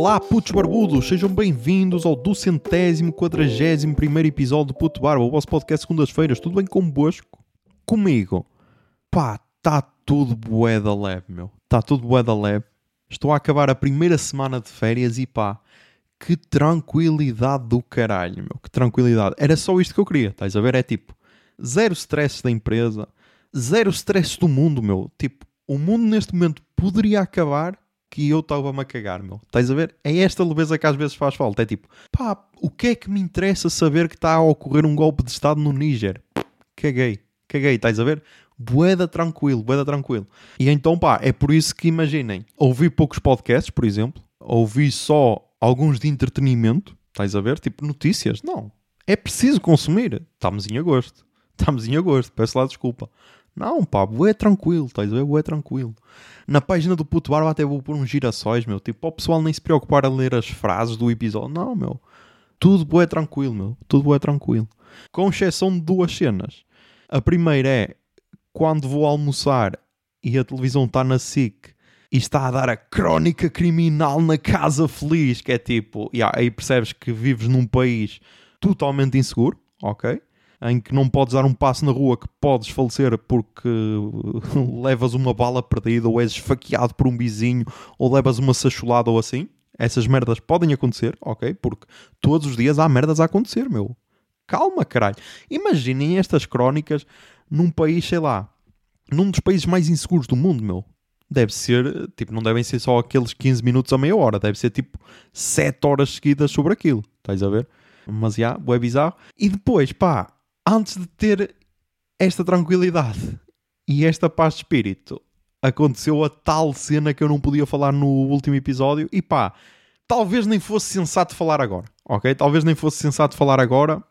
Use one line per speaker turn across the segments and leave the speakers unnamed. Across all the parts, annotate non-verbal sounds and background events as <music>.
Olá, putos barbudos, sejam bem-vindos ao duzentésimo, quadragésimo primeiro episódio do Puto Barba, o vosso podcast segundas-feiras. Tudo bem convosco? Comigo? Pá, tá tudo bué da leve, meu. Tá tudo bué da leve. Estou a acabar a primeira semana de férias e pá, que tranquilidade do caralho, meu. Que tranquilidade. Era só isto que eu queria, estás a ver? É tipo, zero stress da empresa, zero stress do mundo, meu. Tipo, o mundo neste momento poderia acabar que eu estava-me a cagar, meu. Estás a ver? É esta leveza que às vezes faz falta. É tipo, pá, o que é que me interessa saber que está a ocorrer um golpe de Estado no Níger? Caguei, caguei, estás a ver? Boeda tranquilo, boeda tranquilo. E então, pá, é por isso que imaginem, ouvi poucos podcasts, por exemplo, ouvi só alguns de entretenimento, estás a ver? Tipo notícias. Não, é preciso consumir. Estamos em agosto. Estamos em agosto, peço lá desculpa. Não, pá, bué tranquilo, estás a ver? Bué tranquilo. Na página do Puto Barba até vou pôr uns girassóis, meu. Tipo, para o pessoal nem se preocupar a ler as frases do episódio. Não, meu. Tudo bué tranquilo, meu. Tudo bué tranquilo. Com exceção de duas cenas. A primeira é quando vou almoçar e a televisão está na SIC e está a dar a crónica criminal na Casa Feliz, que é tipo, yeah, aí percebes que vives num país totalmente inseguro, ok? Em que não podes dar um passo na rua que podes falecer porque <laughs> levas uma bala perdida ou és esfaqueado por um vizinho ou levas uma sacholada ou assim. Essas merdas podem acontecer, ok? Porque todos os dias há merdas a acontecer, meu. Calma, caralho. Imaginem estas crónicas num país, sei lá, num dos países mais inseguros do mundo, meu. Deve ser, tipo, não devem ser só aqueles 15 minutos a meia hora, deve ser tipo 7 horas seguidas sobre aquilo. Estás a ver? Mas já, yeah, é bizarro. E depois, pá, antes de ter esta tranquilidade e esta paz de espírito, aconteceu a tal cena que eu não podia falar no último episódio e pá, talvez nem fosse sensato falar agora, ok? Talvez nem fosse sensato falar agora,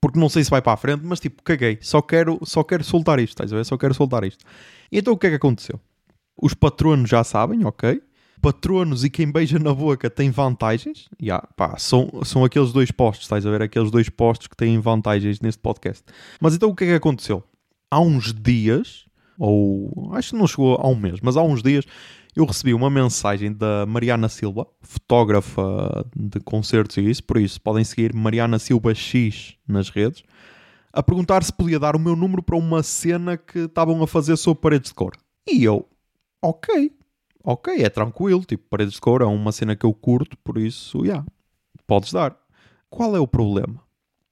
porque não sei se vai para a frente, mas tipo, caguei, só quero, só quero soltar isto, estás a ver? Só quero soltar isto. E então o que é que aconteceu? Os patronos já sabem, ok? Patronos e quem beija na boca tem vantagens. Yeah, pá, são, são aqueles dois postos, estás a ver? Aqueles dois postos que têm vantagens neste podcast. Mas então o que é que aconteceu? Há uns dias, ou acho que não chegou a um mês, mas há uns dias eu recebi uma mensagem da Mariana Silva, fotógrafa de concertos e isso, por isso podem seguir Mariana Silva X nas redes, a perguntar se podia dar o meu número para uma cena que estavam a fazer sobre paredes de cor. E eu, ok, ok, é tranquilo, tipo, paredes de cor é uma cena que eu curto, por isso, já, yeah, podes dar. Qual é o problema?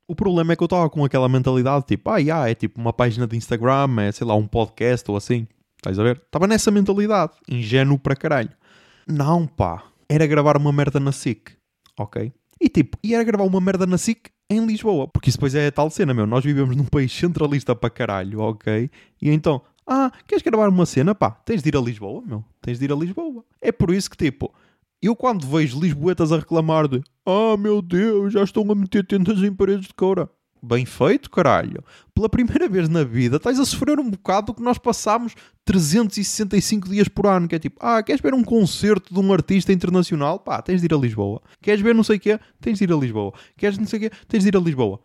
O problema é que eu estava com aquela mentalidade, tipo, ah, yeah, é tipo uma página de Instagram, é sei lá, um podcast ou assim. Estás a ver? Estava nessa mentalidade, ingênuo para caralho. Não, pá, era gravar uma merda na SIC, ok? E tipo, e era gravar uma merda na SIC em Lisboa, porque isso depois é a tal cena, meu. Nós vivemos num país centralista para caralho, ok? E então, ah, queres gravar uma cena? Pá, tens de ir a Lisboa, meu. Tens de ir a Lisboa. É por isso que, tipo, eu quando vejo lisboetas a reclamar de Ah, meu Deus, já estão a meter tendas em paredes de coura. Bem feito, caralho. Pela primeira vez na vida estás a sofrer um bocado do que nós passamos 365 dias por ano. Que é tipo, ah, queres ver um concerto de um artista internacional? Pá, tens de ir a Lisboa. Queres ver não sei o quê? Tens de ir a Lisboa. Queres não sei o quê? Tens de ir a Lisboa.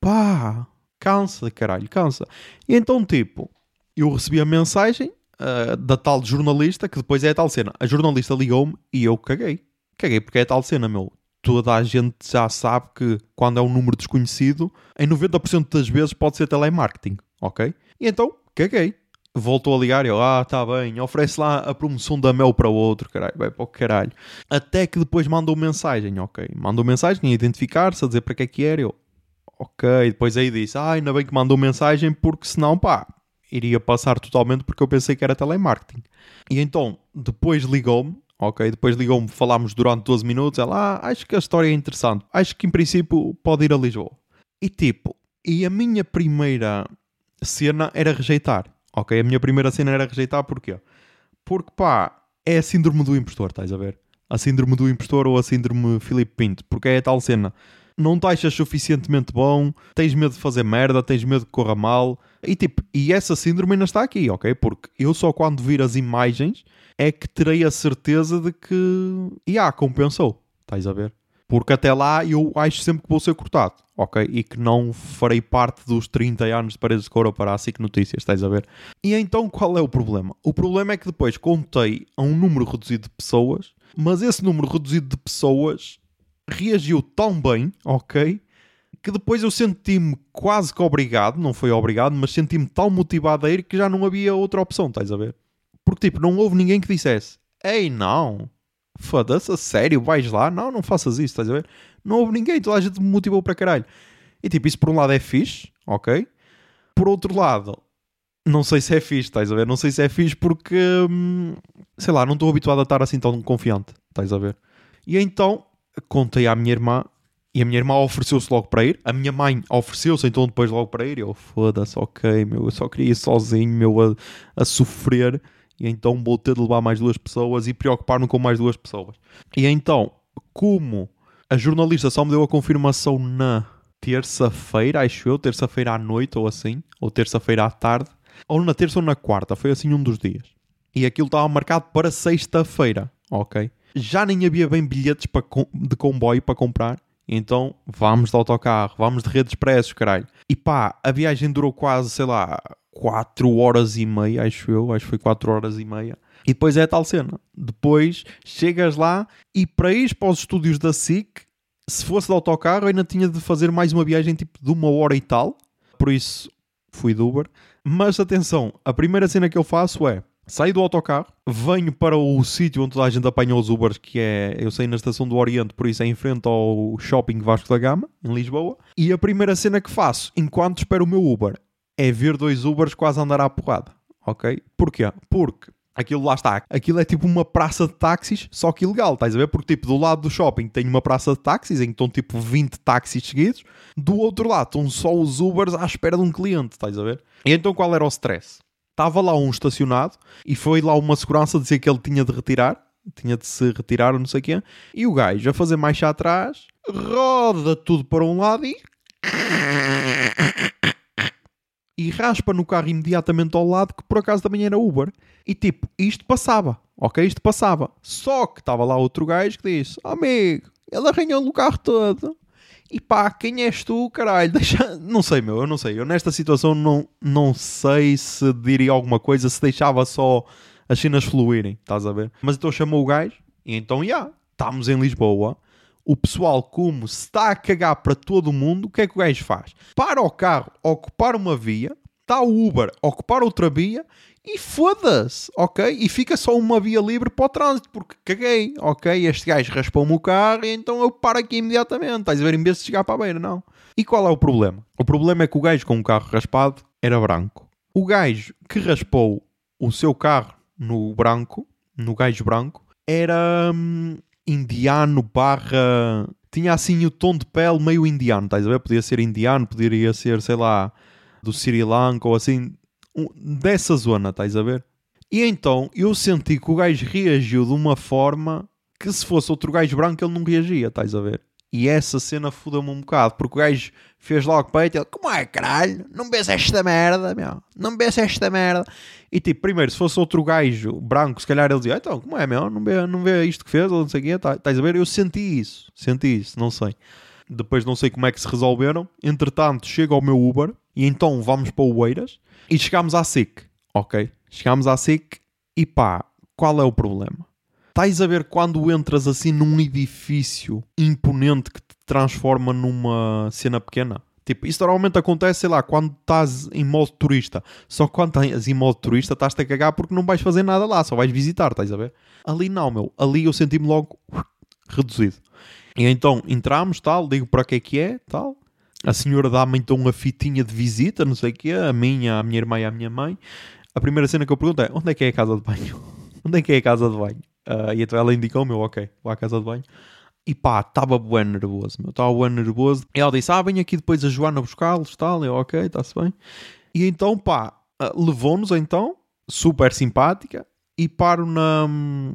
Pá, cansa, caralho, cansa. E então, tipo, eu recebi a mensagem uh, da tal jornalista, que depois é a tal cena. A jornalista ligou-me e eu caguei. Caguei porque é a tal cena, meu. Toda a gente já sabe que quando é um número desconhecido, em 90% das vezes pode ser telemarketing, ok? E então, caguei. Voltou a ligar e eu, ah, tá bem, oferece lá a promoção da Mel para o outro, caralho, vai para o caralho. Até que depois mandou mensagem, ok? Mandou mensagem a identificar-se, a dizer para que é que era, eu, ok. Depois aí disse, ah, ainda bem que mandou mensagem porque senão, pá, iria passar totalmente porque eu pensei que era telemarketing. E então, depois ligou-me, ok? Depois ligou-me, falámos durante 12 minutos. Ela, ah, acho que a história é interessante. Acho que em princípio pode ir a Lisboa. E tipo, e a minha primeira cena era rejeitar, ok? A minha primeira cena era rejeitar porquê? Porque pá, é a síndrome do impostor, estás a ver? A síndrome do impostor ou a síndrome Filipe Pinto, porque é a tal cena não te achas suficientemente bom, tens medo de fazer merda, tens medo que corra mal. E tipo, e essa síndrome ainda está aqui, ok? Porque eu só quando vir as imagens é que terei a certeza de que, e ah, compensou. Estás a ver? Porque até lá eu acho sempre que vou ser cortado, ok? E que não farei parte dos 30 anos de paredes de couro para a SIC Notícias, estás a ver? E então qual é o problema? O problema é que depois contei a um número reduzido de pessoas, mas esse número reduzido de pessoas reagiu tão bem, ok? Que depois eu senti-me quase que obrigado, não foi obrigado, mas senti-me tão motivado a ir que já não havia outra opção, estás a ver? Porque tipo, não houve ninguém que dissesse: Ei, não, foda-se, a sério, vais lá? Não, não faças isso, estás a ver? Não houve ninguém, toda a gente me motivou para caralho. E tipo, isso por um lado é fixe, ok? Por outro lado, não sei se é fixe, estás a ver? Não sei se é fixe porque, hum, sei lá, não estou habituado a estar assim tão confiante, estás a ver? E então contei à minha irmã e a minha irmã ofereceu-se logo para ir. A minha mãe ofereceu-se então depois logo para ir. Eu, foda-se, ok, meu, eu só queria ir sozinho, meu, a, a sofrer e então vou ter de levar mais duas pessoas e preocupar-me com mais duas pessoas. E então, como a jornalista só me deu a confirmação na terça-feira, acho eu, terça-feira à noite ou assim, ou terça-feira à tarde, ou na terça ou na quarta, foi assim um dos dias. E aquilo estava marcado para sexta-feira, ok? Já nem havia bem bilhetes de comboio para comprar, então vamos de autocarro, vamos de redes expressos, caralho. E pá, a viagem durou quase, sei lá, 4 horas e meia, acho eu, acho que foi 4 horas e meia. E depois é a tal cena. Depois chegas lá e para ir para os estúdios da SIC, se fosse de autocarro, ainda tinha de fazer mais uma viagem tipo de uma hora e tal. Por isso fui de Uber. Mas atenção, a primeira cena que eu faço é saio do autocarro, venho para o sítio onde toda a gente apanha os Ubers, que é, eu sei, na Estação do Oriente, por isso é em frente ao Shopping Vasco da Gama, em Lisboa. E a primeira cena que faço, enquanto espero o meu Uber, é ver dois Ubers quase andar à porrada, ok? Porquê? Porque aquilo lá está, aquilo é tipo uma praça de táxis, só que ilegal, estás a ver? Porque tipo, do lado do shopping tem uma praça de táxis, em que estão tipo 20 táxis seguidos, do outro lado estão só os Ubers à espera de um cliente, estás a ver? E então qual era o stress? Estava lá um estacionado e foi lá uma segurança dizer que ele tinha de retirar, tinha de se retirar ou não sei o quê, e o gajo a fazer mais atrás, roda tudo para um lado e e raspa no carro imediatamente ao lado, que por acaso também era Uber. E tipo, isto passava, ok? Isto passava. Só que estava lá outro gajo que disse: Amigo, ele arranhou o carro todo. E pá, quem és tu, caralho? <laughs> Deixa... Não sei, meu, eu não sei. Eu nesta situação não, não sei se diria alguma coisa, se deixava só as cenas fluírem, estás a ver? Mas então chamou o gajo, e então, já, yeah, estamos em Lisboa o pessoal, como se está a cagar para todo mundo, o que é que o gajo faz? Para o carro ocupar uma via, está o Uber a ocupar outra via e foda-se, ok? E fica só uma via livre para o trânsito, porque caguei, ok? Este gajo raspou-me o carro e então eu paro aqui imediatamente. Estás a ver? Em vez de chegar para a beira, não. E qual é o problema? O problema é que o gajo com o carro raspado era branco. O gajo que raspou o seu carro no branco, no gajo branco, era hum, indiano barra. Tinha assim o tom de pele meio indiano, estás a ver? Podia ser indiano, poderia ser, sei lá, do Sri Lanka ou assim, dessa zona, estás a ver? E então eu senti que o gajo reagiu de uma forma que se fosse outro gajo branco ele não reagia, estás a ver? E essa cena foda-me um bocado, porque o gajo fez logo peito, ele, como é caralho? Não vês esta merda, meu? Não vês esta merda? E tipo, primeiro, se fosse outro gajo branco, se calhar ele dizia, então, como é, meu? Não vê, não vê isto que fez, ou não sei o quê, tá, estás a ver? Eu senti isso, senti isso, não sei. Depois não sei como é que se resolveram. Entretanto, chega ao meu Uber e então vamos para o Oeiras e chegámos à SIC, ok? Chegámos à SIC e pá, qual é o problema? Estás a ver quando entras assim num edifício imponente que te transforma numa cena pequena? Tipo, isso normalmente acontece, sei lá, quando estás em modo turista. Só quando estás em modo turista estás-te a cagar porque não vais fazer nada lá, só vais visitar, estás a ver? Ali não, meu. Ali eu senti-me logo reduzido. E então entramos, tal, digo para que é que é, tal. A senhora dá-me então uma fitinha de visita, não sei o que a minha, a minha irmã e a minha mãe. A primeira cena que eu pergunto é, onde é que é a casa de banho? <laughs> onde é que é a casa de banho? Uh, e então ela indicou-me, ok, vou à casa de banho. E pá, estava bem nervoso, meu. Estava bem nervoso. E ela disse, ah, vem aqui depois a Joana buscá-los, tal. Eu, ok, está-se bem. E então, pá, uh, levou-nos então, super simpática. E paro na,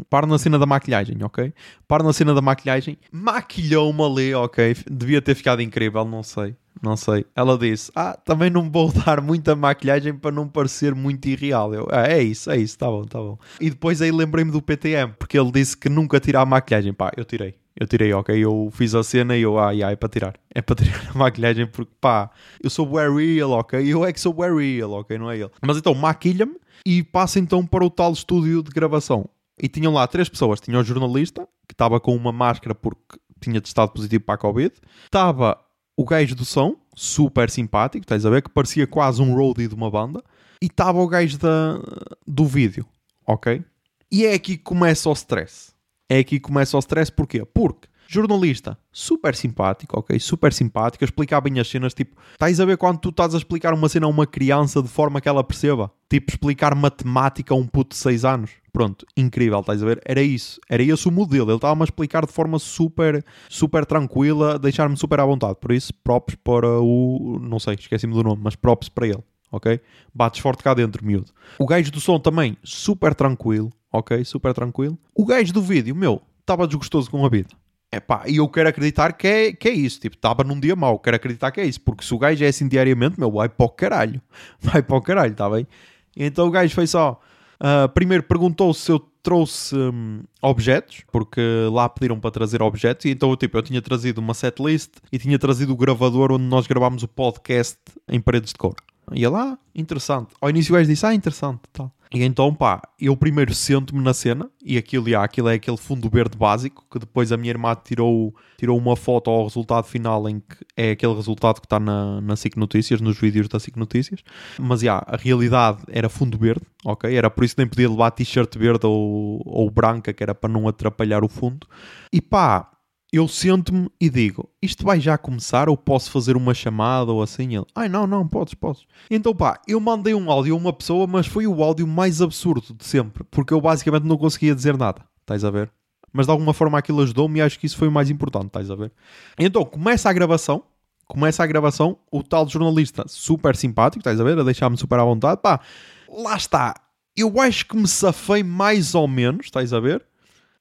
paro na cena da maquilhagem, ok? Paro na cena da maquilhagem. Maquilhou-me ali, ok? Devia ter ficado incrível, não sei. Não sei. Ela disse: Ah, também não vou <laughs> dar muita maquilhagem para não parecer muito irreal. Eu, ah, é isso, é isso, tá bom, tá bom. E depois aí lembrei-me do PTM, porque ele disse que nunca tirar a maquilhagem. Pá, eu tirei. Eu tirei, ok? Eu fiz a cena e eu, ah, yeah, é para tirar. É para <laughs> tirar a maquilhagem porque, pá, eu sou bué real, ok? Eu é que sou bué real, ok? Não é ele. Mas então, maquilha-me e passa então para o tal estúdio de gravação. E tinham lá três pessoas. Tinha o jornalista, que estava com uma máscara porque tinha testado positivo para a Covid. Estava o gajo do som, super simpático, estás a ver? Que parecia quase um roadie de uma banda. E estava o gajo da, do vídeo, ok? E é aqui que começa o stress é aqui que começa o stress. Porquê? Porque jornalista, super simpático, ok? Super simpático, explicar bem as cenas. Tipo, estás a ver quando tu estás a explicar uma cena a uma criança de forma que ela perceba? Tipo, explicar matemática a um puto de 6 anos. Pronto, incrível, estás a ver? Era isso, era esse o modelo. Ele estava-me a explicar de forma super, super tranquila, deixar-me super à vontade. Por isso, props para o. Não sei, esqueci-me do nome, mas props para ele, ok? Bates forte cá dentro, miúdo. O gajo do som também, super tranquilo, ok? Super tranquilo. O gajo do vídeo, meu, estava desgostoso com a vida. É e eu quero acreditar que é, que é isso. Tipo, estava num dia mau, quero acreditar que é isso. Porque se o gajo é assim diariamente, meu, vai para o caralho. <laughs> Vai para o caralho, está bem? Então o gajo foi só. Uh, primeiro perguntou se eu trouxe um, objetos, porque lá pediram para trazer objetos, e então tipo, eu tinha trazido uma setlist e tinha trazido o gravador onde nós gravámos o podcast em paredes de cor. E lá, ah, interessante. Ao início o gajo disse, ah, interessante, tal. E então, pá, eu primeiro sento-me na cena e aquilo, já, aquilo é aquele fundo verde básico que depois a minha irmã tirou, tirou uma foto ao resultado final em que é aquele resultado que está na, na SIC Notícias, nos vídeos da SIC Notícias. Mas, já, a realidade era fundo verde, ok? Era por isso que nem podia levar t-shirt verde ou, ou branca, que era para não atrapalhar o fundo. E pá, eu sento-me e digo: Isto vai já começar ou posso fazer uma chamada ou assim? Ele: Ai, não, não, podes, podes. Então pá, eu mandei um áudio a uma pessoa, mas foi o áudio mais absurdo de sempre, porque eu basicamente não conseguia dizer nada. Estás a ver? Mas de alguma forma aquilo ajudou-me e acho que isso foi o mais importante, estás a ver? Então começa a gravação, começa a gravação, o tal jornalista super simpático, estás a ver? A deixar-me super à vontade, pá, lá está. Eu acho que me safei mais ou menos, estás a ver?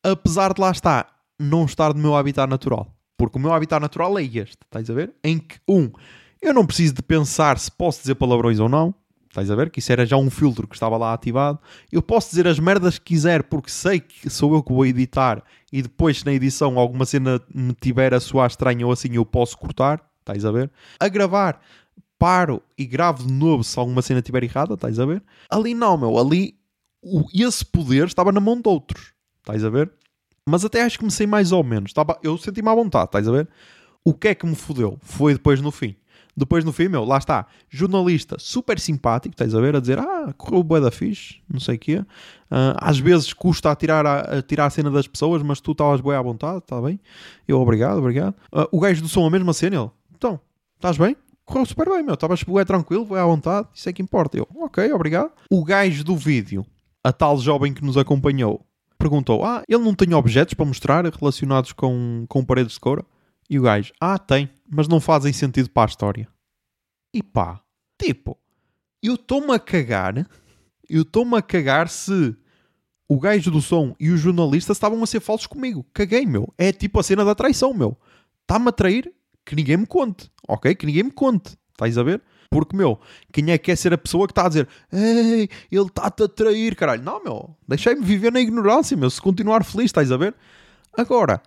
Apesar de lá estar não estar no meu habitat natural. Porque o meu habitat natural é este, estás a ver? Em que, um, eu não preciso de pensar se posso dizer palavrões ou não, estás a ver? Que isso era já um filtro que estava lá ativado. Eu posso dizer as merdas que quiser porque sei que sou eu que vou editar e depois, na edição, alguma cena me tiver a soar estranha ou assim, eu posso cortar, estás a ver? A gravar, paro e gravo de novo se alguma cena estiver errada, estás a ver? Ali não, meu, ali o, esse poder estava na mão de outros, estás a ver? Mas até acho que me sei mais ou menos. Estava, eu senti-me à vontade, estás a ver? O que é que me fodeu? Foi depois no fim. Depois no fim, meu, lá está. Jornalista super simpático, estás a ver? A dizer, ah, correu bué da fixe, não sei o quê. Uh, às vezes custa a tirar a, a, tirar a cena das pessoas, mas tu estavas bué à vontade, está bem? Eu, obrigado, obrigado. Uh, o gajo do som, a mesma cena, ele, então, estás bem? Correu super bem, meu. Estavas bué tranquilo, bué à vontade, isso é que importa. Eu, ok, obrigado. O gajo do vídeo, a tal jovem que nos acompanhou, perguntou: Ah, ele não tem objetos para mostrar relacionados com, com paredes de couro? E o gajo: Ah, tem, mas não fazem sentido para a história. E pá, tipo, eu estou-me a cagar, eu estou-me a cagar se o gajo do som e o jornalista estavam a ser falsos comigo. Caguei, meu. É tipo a cena da traição, meu. Está-me a trair, que ninguém me conte, ok? Que ninguém me conte. Estás a ver? Porque, meu, quem é que quer ser a pessoa que está a dizer Ei, ele está-te a trair, caralho? Não, meu, deixei-me viver na ignorância, meu, se continuar feliz, estás a ver? Agora,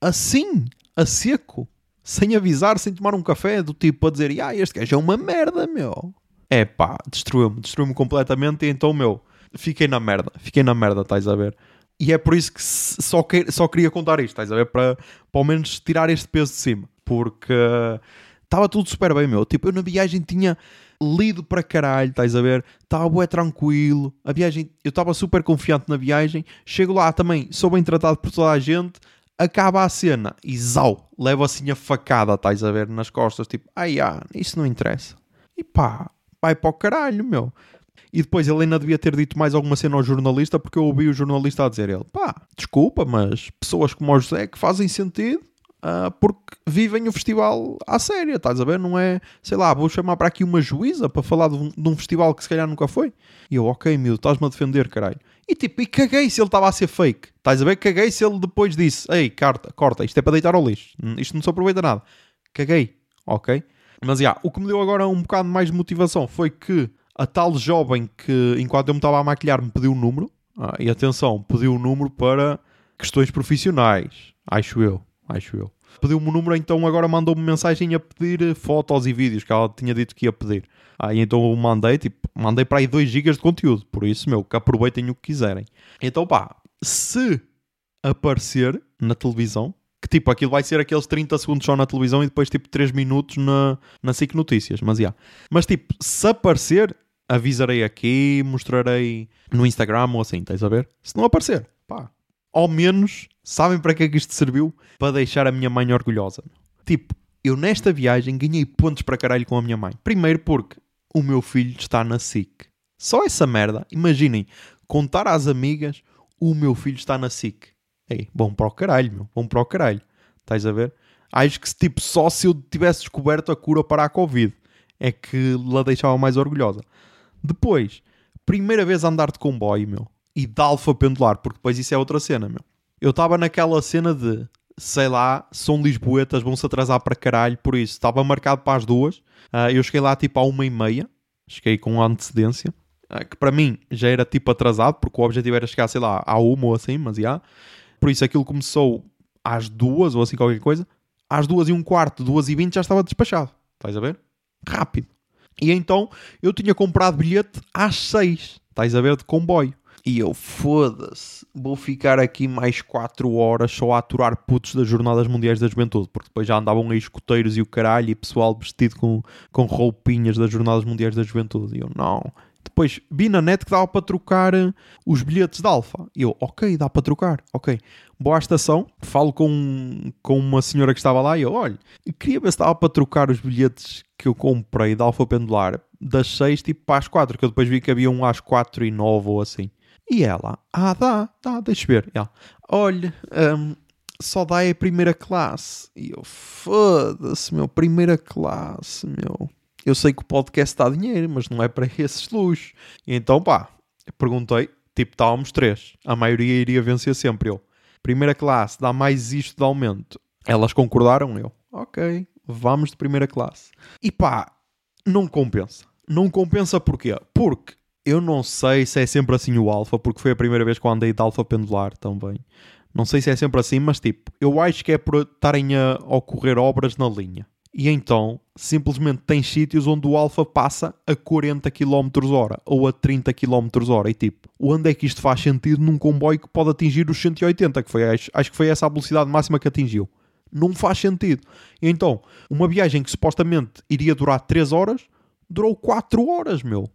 assim, a seco, sem avisar, sem tomar um café, do tipo a dizer Ah, este gajo é uma merda, meu. É pá, destruiu-me, destruiu-me completamente e então, meu, fiquei na merda, fiquei na merda, estás a ver? E é por isso que só, que, só queria contar isto, estás a ver? Para, para ao menos tirar este peso de cima. Porque estava tudo super bem, meu. Tipo, eu na viagem tinha lido para caralho, estás a ver? Estava bué tranquilo. A viagem, eu estava super confiante na viagem. Chego lá também, sou bem tratado por toda a gente. Acaba a cena e zau, levo assim a facada, estás a ver? Nas costas, tipo, ai, ah, isso não interessa. E pá, vai para o caralho, meu. E depois ele ainda devia ter dito mais alguma cena ao jornalista, porque eu ouvi o jornalista a dizer ele: pá, desculpa, mas pessoas como o José que fazem sentido Uh, porque vivem o festival à séria, estás a ver? Não é, sei lá, vou chamar para aqui uma juíza para falar de um, de um festival que se calhar nunca foi. E eu, ok, meu, estás-me a defender, caralho. E tipo, e caguei se ele estava a ser fake. Estás a ver? Caguei se ele depois disse, ei, carta, corta, isto é para deitar ao lixo. Isto não se aproveita nada. Caguei, ok? Mas, já, yeah, o que me deu agora um bocado mais de motivação foi que a tal jovem que, enquanto eu me estava a maquilhar, me pediu um número. Ah, e atenção, pediu um número para questões profissionais, acho eu acho eu. Pediu-me o número, então agora mandou-me mensagem a pedir eh, fotos e vídeos que ela tinha dito que ia pedir. Aí então eu mandei, tipo, mandei para aí 2 GB de conteúdo. Por isso, meu, que aproveitem o que quiserem. Então pá, se aparecer na televisão, que tipo, aquilo vai ser aqueles 30 segundos só na televisão e depois tipo 3 minutos na, na SIC Notícias, mas já. Yeah. Mas tipo, se aparecer, avisarei aqui, mostrarei no Instagram ou assim, estás a ver? Se não aparecer, pá, ao menos sabem para que é que isto serviu? Para deixar a minha mãe orgulhosa. Tipo, eu nesta viagem ganhei pontos para caralho com a minha mãe. Primeiro porque o meu filho está na SIC. Só essa merda, imaginem, contar às amigas o meu filho está na SIC. Ei, bom para o caralho, meu, bom para o caralho. Estás a ver? Acho que tipo, só se eu tivesse descoberto a cura para a Covid é que la deixava mais orgulhosa. Depois, primeira vez a andar de comboio, meu, e de alfa pendular, porque depois isso é outra cena, meu. Eu estava naquela cena de, sei lá, são lisboetas, vão-se atrasar para caralho, por isso estava marcado para as duas. Uh, eu cheguei lá tipo à uma e meia, cheguei com antecedência, uh, que para mim já era tipo atrasado, porque o objetivo era chegar, sei lá, à uma ou assim, mas já. Por isso aquilo começou às duas ou assim qualquer coisa. Às duas e um quarto, duas e vinte já estava despachado. Estás a ver? Rápido. E então eu tinha comprado bilhete às seis. Estás a ver? De comboio. E eu, foda-se, vou ficar aqui mais 4 horas só a aturar putos das Jornadas Mundiais da Juventude, porque depois já andavam aí escoteiros e o caralho e pessoal vestido com, com roupinhas das Jornadas Mundiais da Juventude. E eu, não, depois vi na net que dava para trocar eh, os bilhetes de Alfa. E eu, ok, dá para trocar, ok. Boa à estação, falo com, com uma senhora que estava lá e eu, olha, queria ver se dava para trocar os bilhetes que eu comprei de Alfa Pendular das 6 tipo para as 4, que eu depois vi que havia um às 4 e 9 ou assim. E ela, ah, dá, dá, deixa ver. ela, olha, um, só dá a primeira classe. E eu, foda-se, meu, primeira classe, meu eu sei que o podcast dá dinheiro, mas não é para esses luxos. E então, pá, perguntei, tipo, estávamos três. A maioria iria vencer sempre. Eu, primeira classe, dá mais isto de aumento. Elas concordaram, eu, ok, vamos de primeira classe. E pá, não compensa. Não compensa porquê? Porque eu não sei se é sempre assim o alfa, porque foi a primeira vez que eu andei de alfa pendular também. Não sei se é sempre assim, mas tipo, eu acho que é por estarem a ocorrer obras na linha. E então, simplesmente tem sítios onde o alfa passa a 40 km hora ou a 30 km hora. E tipo, onde é que isto faz sentido num comboio que pode atingir os 180? Que foi, acho, acho que foi essa a velocidade máxima que atingiu. Não faz sentido. E então, uma viagem que supostamente iria durar 3 horas, durou 4 horas, meu.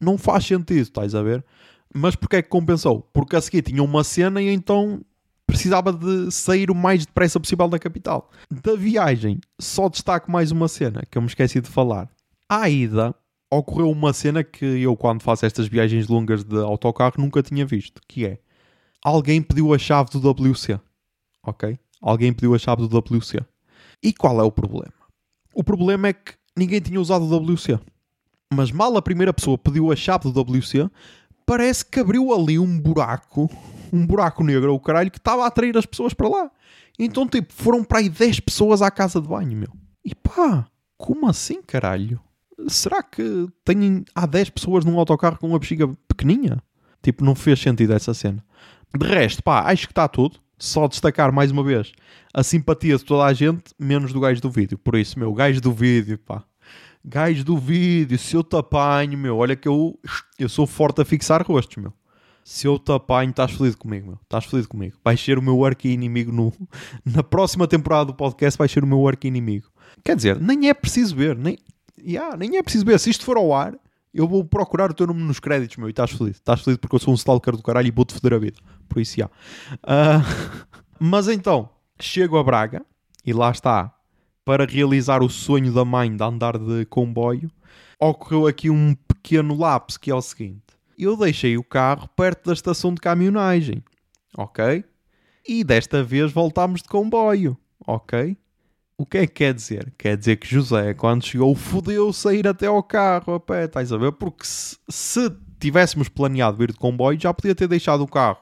Não faz sentido, estás a ver? Mas porquê é que compensou? Porque a seguir tinha uma cena e então precisava de sair o mais depressa possível da capital. Da viagem, só destaco mais uma cena que eu me esqueci de falar. À ida, ocorreu uma cena que eu, quando faço estas viagens longas de autocarro, nunca tinha visto, que é alguém pediu a chave do WC. Ok? Alguém pediu a chave do WC. E qual é o problema? O problema é que ninguém tinha usado o WC. Mas mal a primeira pessoa pediu a chave do WC, parece que abriu ali um buraco um buraco negro o caralho que estava a atrair as pessoas para lá. Então, tipo, foram para aí 10 pessoas à casa de banho, meu. E pá, como assim, caralho? Será que tem, há 10 pessoas num autocarro com uma bexiga pequeninha? Tipo, não fez sentido essa cena. De resto, pá, acho que está tudo. Só destacar mais uma vez a simpatia de toda a gente, menos do gajo do vídeo. Por isso, meu, gajo do vídeo, pá. Gajo do vídeo, se eu te apanho, meu, olha que eu, eu sou forte a fixar rostos, meu se eu te apanho, estás feliz comigo, meu. Estás feliz comigo. Vais ser o meu arqui-inimigo no... <laughs> na próxima temporada do podcast, vais ser o meu arqui-inimigo. Quer dizer, nem é preciso ver, nem, yeah, nem é preciso ver. Se isto for ao ar, eu vou procurar o teu nome nos créditos, meu, e estás feliz. Estás feliz porque eu sou um stalker do caralho e vou-te foder a vida. Por isso, já. Yeah. Uh, <laughs> mas então, chego a Braga, e lá está, para realizar o sonho da mãe de andar de comboio, ocorreu aqui um pequeno lapso, que é o seguinte eu deixei o carro perto da estação de caminhonagem, ok? E desta vez voltámos de comboio, ok? O que é que quer dizer? Quer dizer que José, quando chegou, fodeu sair até ao carro a pé, estás a ver? Porque se, se tivéssemos planeado ir de comboio, já podia ter deixado o carro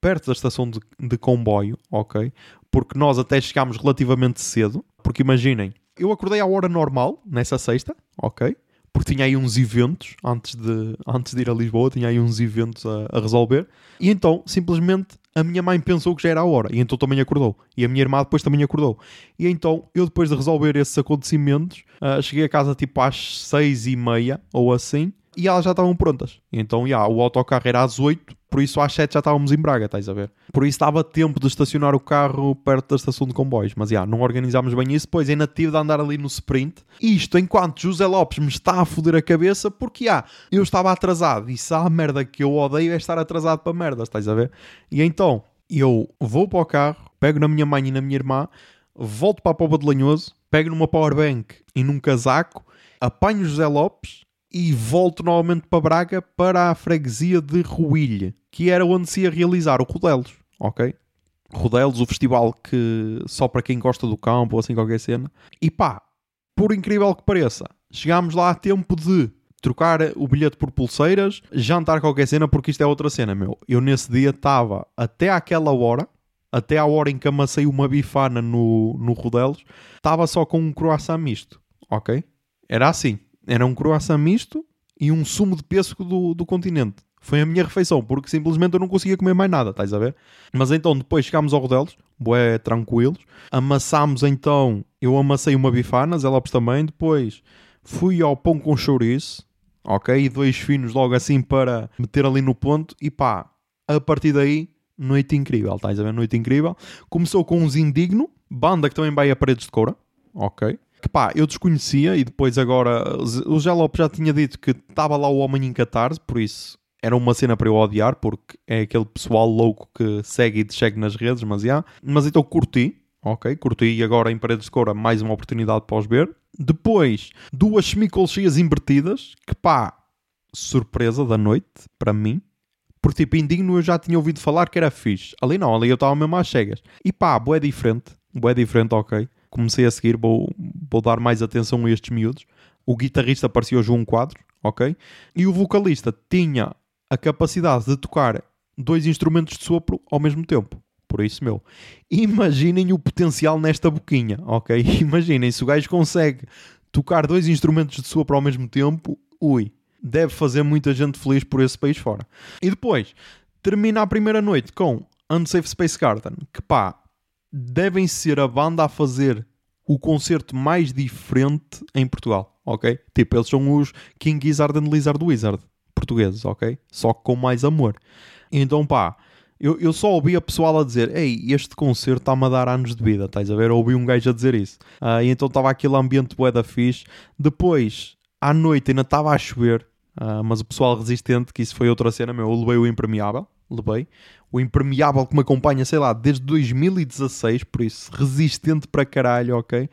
perto da estação de, de comboio, ok? Porque nós até chegámos relativamente cedo. Porque imaginem, eu acordei à hora normal, nessa sexta, ok? porque tinha aí uns eventos antes de, antes de ir a Lisboa, tinha aí uns eventos a, a resolver. E então, simplesmente, a minha mãe pensou que já era a hora, e então também acordou. E a minha irmã depois também acordou. E então, eu depois de resolver esses acontecimentos, uh, cheguei a casa tipo às seis e meia, ou assim, e elas já estavam prontas. E então, já, o autocarro era às oito, por isso às 7 já estávamos em Braga, estás a ver? Por isso estava tempo de estacionar o carro perto da estação de comboios. Mas já, não organizámos bem isso. Depois ainda tive de andar ali no sprint. Isto enquanto José Lopes me está a foder a cabeça porque já, eu estava atrasado. E se há merda que eu odeio é estar atrasado para merda, estás a ver? E então eu vou para o carro, pego na minha mãe e na minha irmã, volto para a Poba de Lanhoso, pego numa powerbank e num casaco, apanho José Lopes e volto novamente para Braga para a freguesia de Ruilhe, que era onde se ia realizar o Rodelos, ok? Rodelos, o festival que só para quem gosta do campo ou assim qualquer cena. E pá, por incrível que pareça, chegámos lá a tempo de trocar o bilhete por pulseiras, jantar qualquer cena, porque isto é outra cena, meu. Eu nesse dia estava até àquela hora, até à hora em que amassei uma bifana no, no Rodelos, estava só com um croissant misto, ok? Era assim. Era um croissant misto e um sumo de pêssego do, do continente. Foi a minha refeição, porque simplesmente eu não conseguia comer mais nada, estás a ver? Mas então depois chegámos ao Rodelos, bué tranquilos, amassámos então, eu amassei uma bifana, Zé Lopes também, depois fui ao pão com chouriço, ok? E dois finos logo assim para meter ali no ponto e pá, a partir daí, noite incrível, estás a ver? Noite incrível. Começou com uns Indigno, banda que também vai a Paredes de Coura, ok? que pá, eu desconhecia e depois agora o Lopes já tinha dito que estava lá o homem em catarse, por isso era uma cena para eu odiar, porque é aquele pessoal louco que segue e te segue nas redes, mas já. Mas então curti, ok, curti e agora em Paredes de Cora mais uma oportunidade para os ver. Depois, duas semicolchias invertidas, que pá, surpresa da noite, para mim. Porque tipo, indigno eu já tinha ouvido falar que era fixe. Ali não, ali eu estava mesmo às cegas. E pá, boé diferente, boé diferente, ok comecei a seguir, vou, vou dar mais atenção a estes miúdos. O guitarrista parecia o João Quadros, ok? E o vocalista tinha a capacidade de tocar dois instrumentos de sopro ao mesmo tempo. Por isso, meu, imaginem o potencial nesta boquinha, ok? <laughs> Imaginem, se o gajo consegue tocar dois instrumentos de sopro ao mesmo tempo, ui, deve fazer muita gente feliz por esse país fora. E depois, termina a primeira noite com Unsafe Space Garden, que pá, devem ser a banda a fazer o concerto mais diferente em Portugal, ok? Tipo, eles são os King Gizzard and Lizard Wizard portugueses, ok? Só que com mais amor. Então, pá, eu, eu só ouvi a pessoal a dizer: Ei, este concerto está-me a dar anos de vida, estás a ver? Eu ouvi um gajo a dizer isso. Uh, e então estava aquele ambiente bué da fixe. Depois, à noite, ainda estava a chover, uh, mas o pessoal resistente, que isso foi outra cena, meu, eu levei o impermeável, levei o impermeável que me acompanha, sei lá, desde 2016, por isso, resistente para caralho, ok?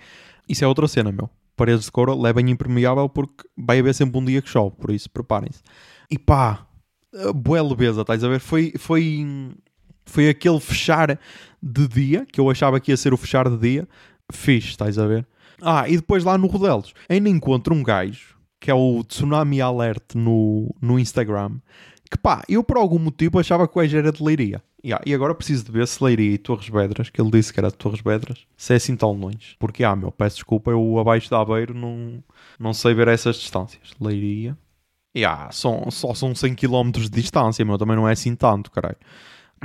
Isso é outra cena, meu. Paredes de couro, levem impermeável porque vai haver sempre um dia que chove, por isso, preparem-se. E pá, boa leveza, estás a ver? Foi, foi, foi aquele fechar de dia, que eu achava que ia ser o fechar de dia, fixe, estás a ver? Ah, e depois lá no Rodelos, ainda encontro um gajo, que é o Tsunami Alert no, no Instagram, que pá, eu por algum motivo achava que o gajo era de Leiria. Yeah, e agora preciso de ver se Leiria e Torres Vedras, que ele disse que era de Torres Vedras, se é assim tão longe. Porque, ah, meu, peço desculpa, eu abaixo da Aveiro não, não sei ver essas distâncias. Leiria. Yeah, são, só são 100 km de distância, meu, também não é assim tanto, caralho.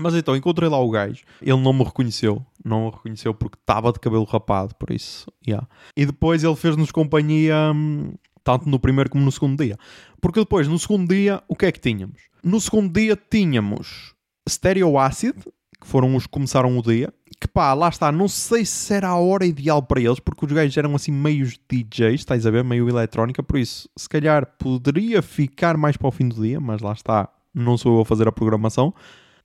Mas então, encontrei lá o gajo, ele não me reconheceu, não me reconheceu porque estava de cabelo rapado, por isso, yeah. E depois ele fez-nos companhia, hum, tanto no primeiro como no segundo dia. Porque depois, no segundo dia, o que é que tínhamos? No segundo dia tínhamos Stereo Acid, que foram os que começaram o dia. Que pá, lá está, não sei se era a hora ideal para eles, porque os gajos eram assim meios DJs, estás a ver, meio eletrónica, por isso, se calhar poderia ficar mais para o fim do dia, mas lá está, não sou eu a fazer a programação.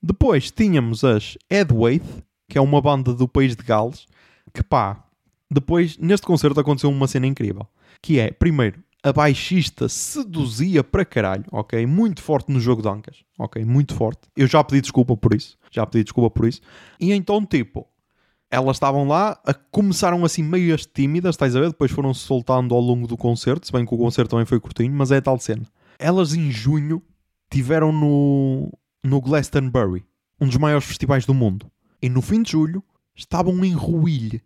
Depois tínhamos as Edwaith, que é uma banda do país de Gales, que pá, depois neste concerto aconteceu uma cena incrível, que é, primeiro, a baixista seduzia para caralho, ok? Muito forte no jogo de ancas, ok? Muito forte. Eu já pedi desculpa por isso, já pedi desculpa por isso. E então, tipo, elas estavam lá, a, começaram assim meias tímidas, estás a ver? Depois foram se soltando ao longo do concerto, se bem que o concerto também foi curtinho, mas é tal cena. Elas em junho tiveram no, no Glastonbury, um dos maiores festivais do mundo. E no fim de julho estavam em Ruilhe,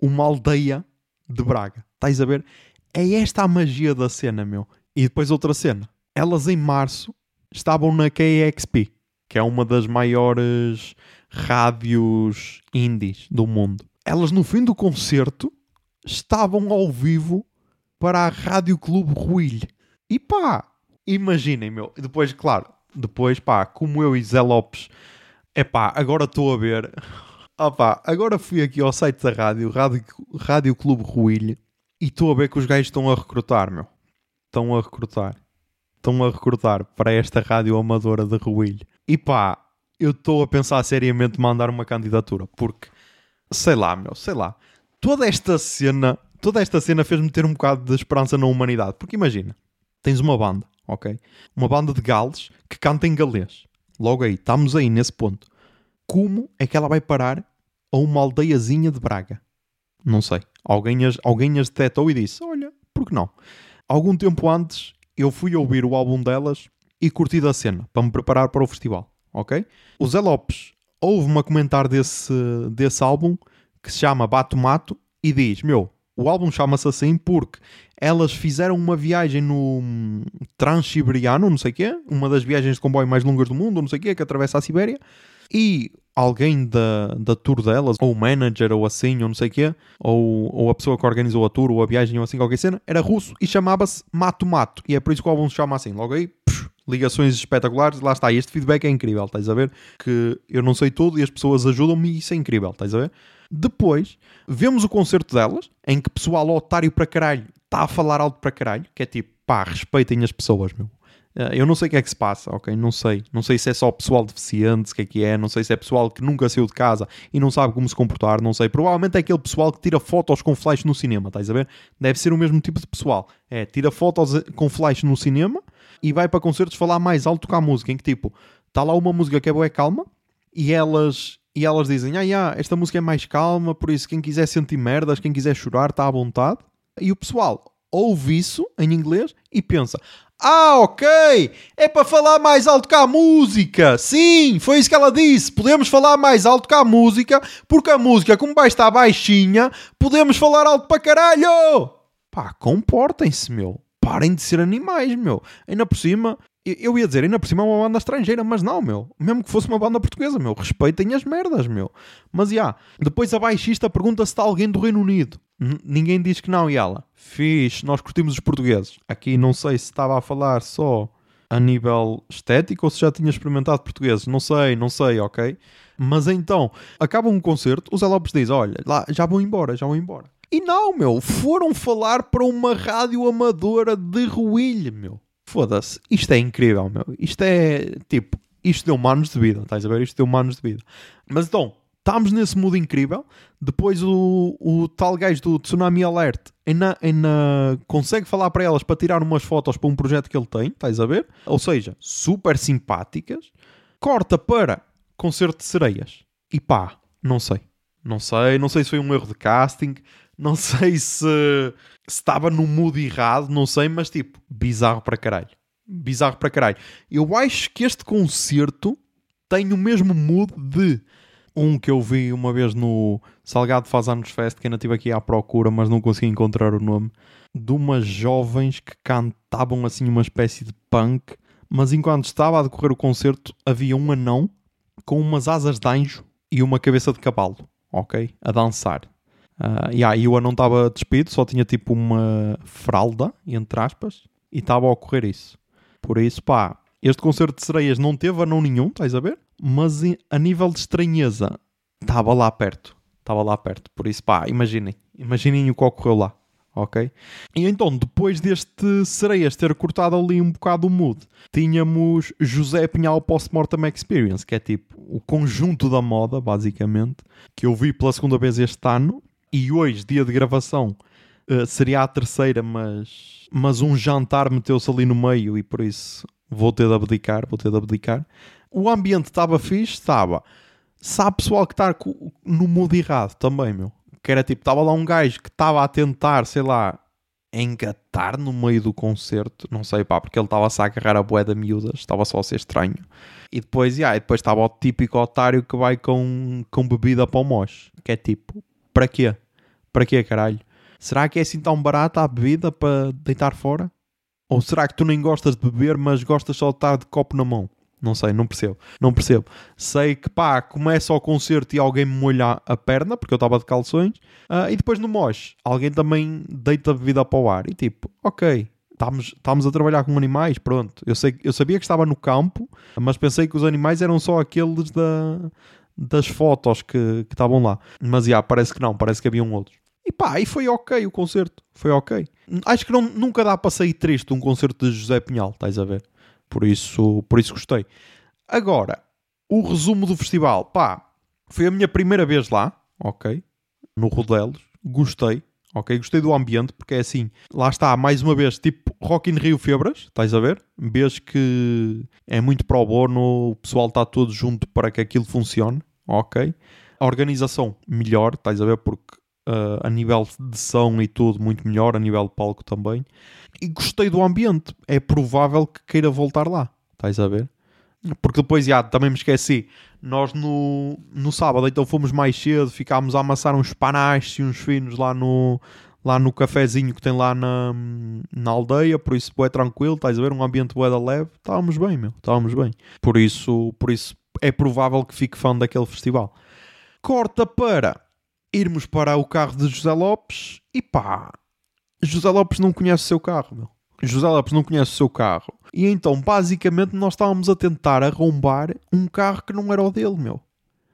uma aldeia de Braga. Estás a ver? É esta a magia da cena, meu. E depois outra cena. Elas em março estavam na KXP, que é uma das maiores rádios indies do mundo. Elas no fim do concerto estavam ao vivo para a Rádio Clube Ruilho. E pá, imaginem, meu. Depois, claro, depois, pá, como eu e Zé Lopes, é pá, agora estou a ver. <laughs> Ah pá, agora fui aqui ao site da rádio, Rádio, rádio Clube Ruilho, e estou a ver que os gajos estão a recrutar, meu. Estão a recrutar. Estão a recrutar para esta rádio amadora de Ruilho. E pá, eu estou a pensar seriamente mandar uma candidatura, porque, sei lá, meu, sei lá. Toda esta cena, toda esta cena fez-me ter um bocado de esperança na humanidade. Porque imagina, tens uma banda, ok? Uma banda de gales que canta em galês. Logo aí, estamos aí nesse ponto. Como é que ela vai parar a uma aldeiazinha de Braga? Não sei. Alguém as, alguém as detectou e disse: Olha, por que não? Algum tempo antes, eu fui ouvir o álbum delas e curti da cena para me preparar para o festival, ok? O Zé Lopes ouve-me a comentar desse, desse álbum que se chama Bato Mato e diz: Meu, o álbum chama-se assim porque elas fizeram uma viagem no hum, Transiberiano, não sei o quê, uma das viagens de comboio mais longas do mundo, não sei o quê, que atravessa a Sibéria, e alguém da, da tour delas, ou o manager, ou assim, ou não sei o quê, ou, ou a pessoa que organizou a tour, ou a viagem, ou assim, qualquer cena, era russo e chamava-se Mato Mato. E é por isso que o álbum se chama assim. Logo aí, psh, ligações espetaculares, lá está. Este feedback é incrível, estás a ver? Que eu não sei tudo e as pessoas ajudam-me e isso é incrível, estás a ver? Depois, vemos o concerto delas, em que pessoal otário para caralho está a falar alto para caralho, que é tipo, pá, respeitem as pessoas, meu. Eh, Eu não sei o que é que se passa, ok? Não sei. Não sei se é só pessoal deficiente, o que é que é. Não sei se é pessoal que nunca saiu de casa e não sabe como se comportar. Não sei. Provavelmente é aquele pessoal que tira fotos com flash no cinema, estás a ver? Deve ser o mesmo tipo de pessoal. É, tira fotos com flash no cinema e vai para concertos falar mais alto que a música. Em que tipo, está lá uma música que é boa calma e elas, e elas dizem: Ah, yeah, esta música é mais calma, por isso quem quiser sentir merdas, quem quiser chorar, está à vontade. E o pessoal ouve isso em inglês e pensa: Ah, ok, é para falar mais alto que a música. Sim, foi isso que ela disse. Podemos falar mais alto que a música, porque a música, como vai estar baixinha, podemos falar alto para caralho. Pá, comportem-se, meu. Parem de ser animais, meu. Ainda por cima, eu- ia dizer, ainda por cima é uma banda estrangeira, mas não, meu. Mesmo que fosse uma banda portuguesa, meu. Respeitem as merdas, meu. Mas, já. Depois a baixista pergunta se está alguém do Reino Unido. Ninguém diz que não, e ela. Fixe, nós curtimos os portugueses. Aqui não sei se estava a falar só a nível estético ou se já tinha experimentado portugueses. Não sei, não sei, ok? Mas então, acaba um concerto, o Zé Lopes diz, olha, lá, já vão embora, já vão embora. E não, meu, foram falar para uma rádio amadora de Ruilho, meu. Foda-se, isto é incrível, meu. Isto é, tipo, isto deu manos de vida, estás a ver? Isto deu manos de vida. Mas então, estamos nesse mood incrível. Depois o, o tal gajo do Tsunami Alert ainda, ainda consegue falar para elas para tirar umas fotos para um projeto que ele tem, estás a ver? Ou seja, super simpáticas. Corta para concerto de sereias. E pá, não sei. Não sei, não sei se foi um erro de casting, não sei se, se estava no mood errado, não sei, mas tipo, bizarro para caralho. Bizarro para caralho. Eu acho que este concerto tem o mesmo mood de um que eu vi uma vez no Salgado Faz Anos Fest, que ainda estive aqui à procura, mas não consegui encontrar o nome, de umas jovens que cantavam assim uma espécie de punk, mas enquanto estava a decorrer o concerto havia um anão com umas asas de anjo e uma cabeça de cavalo, ok? A dançar. Uh, e aí o anão estava despido, só tinha tipo uma fralda, entre aspas, e estava a ocorrer isso. Por isso, pá, este concerto de sereias não teve anão nenhum, estás a ver? Mas a nível de estranheza, estava lá perto. Estava lá perto. Por isso, pá, imaginem. Imaginem o que ocorreu lá. Ok? E então, depois deste Sereias ter cortado ali um bocado o mood, tínhamos José Pinhal Post-Mortem Experience, que é tipo o conjunto da moda, basicamente, que eu vi pela segunda vez este ano. E hoje, dia de gravação, eh, seria a terceira, mas, mas um jantar meteu-se ali no meio e por isso vou ter de abdicar, vou ter de abdicar. O ambiente estava fixe, estava. Sabe pessoal que está no mood errado também, meu. Que era tipo, estava lá um gajo que estava a tentar, sei lá, engatar no meio do concerto, não sei pá, porque ele estava-se a agarrar a boeda miúdas, estava só a ser estranho. E depois, yeah, e depois estava o típico otário que vai com, com bebida para o moche, que é tipo, para quê? Para quê, caralho? Será que é assim tão barata a bebida para deitar fora? Ou será que tu nem gostas de beber, mas gostas só de estar de copo na mão? Não sei, não percebo. Não percebo. Sei que pá, começa o concerto e alguém me molha a perna, porque eu estava de calções, uh, e depois no mosh, alguém também deita a bebida para o ar. E tipo, ok, estamos, estamos a trabalhar com animais, pronto. Eu, sei, eu sabia que estava no campo, mas pensei que os animais eram só aqueles da, das fotos que, estavam lá. Mas já, parece que não, parece que haviam outros. E pá, e foi ok o concerto, foi ok. Acho que não, nunca dá para sair triste um concerto de José Pinhal, estás a ver? Por isso, por isso gostei. Agora, o resumo do festival. Pá, foi a minha primeira vez lá, ok? No Rodelos. Gostei, ok? Gostei do ambiente, porque é assim, lá está, mais uma vez, tipo Rock in Rio Febras, estás a ver? Vês que é muito pro bono, o pessoal está todo junto para que aquilo funcione, ok? A organização melhor, estás a ver? Porque uh, a nível de som e tudo, muito melhor, a nível de palco também. E gostei do ambiente. É provável que queira voltar lá. Estás a ver? Porque depois, já, também me esqueci. Nós no, no sábado, então fomos mais cedo, ficámos a amassar uns panaches e uns finos lá no, lá no cafezinho que tem lá na, na aldeia, por isso é tranquilo, estás a ver? Um ambiente bué da leve, estávamos bem, meu, estávamos bem. Por isso, por isso é provável que fique fã daquele festival. Corta para irmos para o carro de José Lopes e pá, José Lopes não conhece o seu carro, meu. José Lopes não conhece o seu carro. E então, basicamente, nós estávamos a tentar arrombar um carro que não era o dele, meu.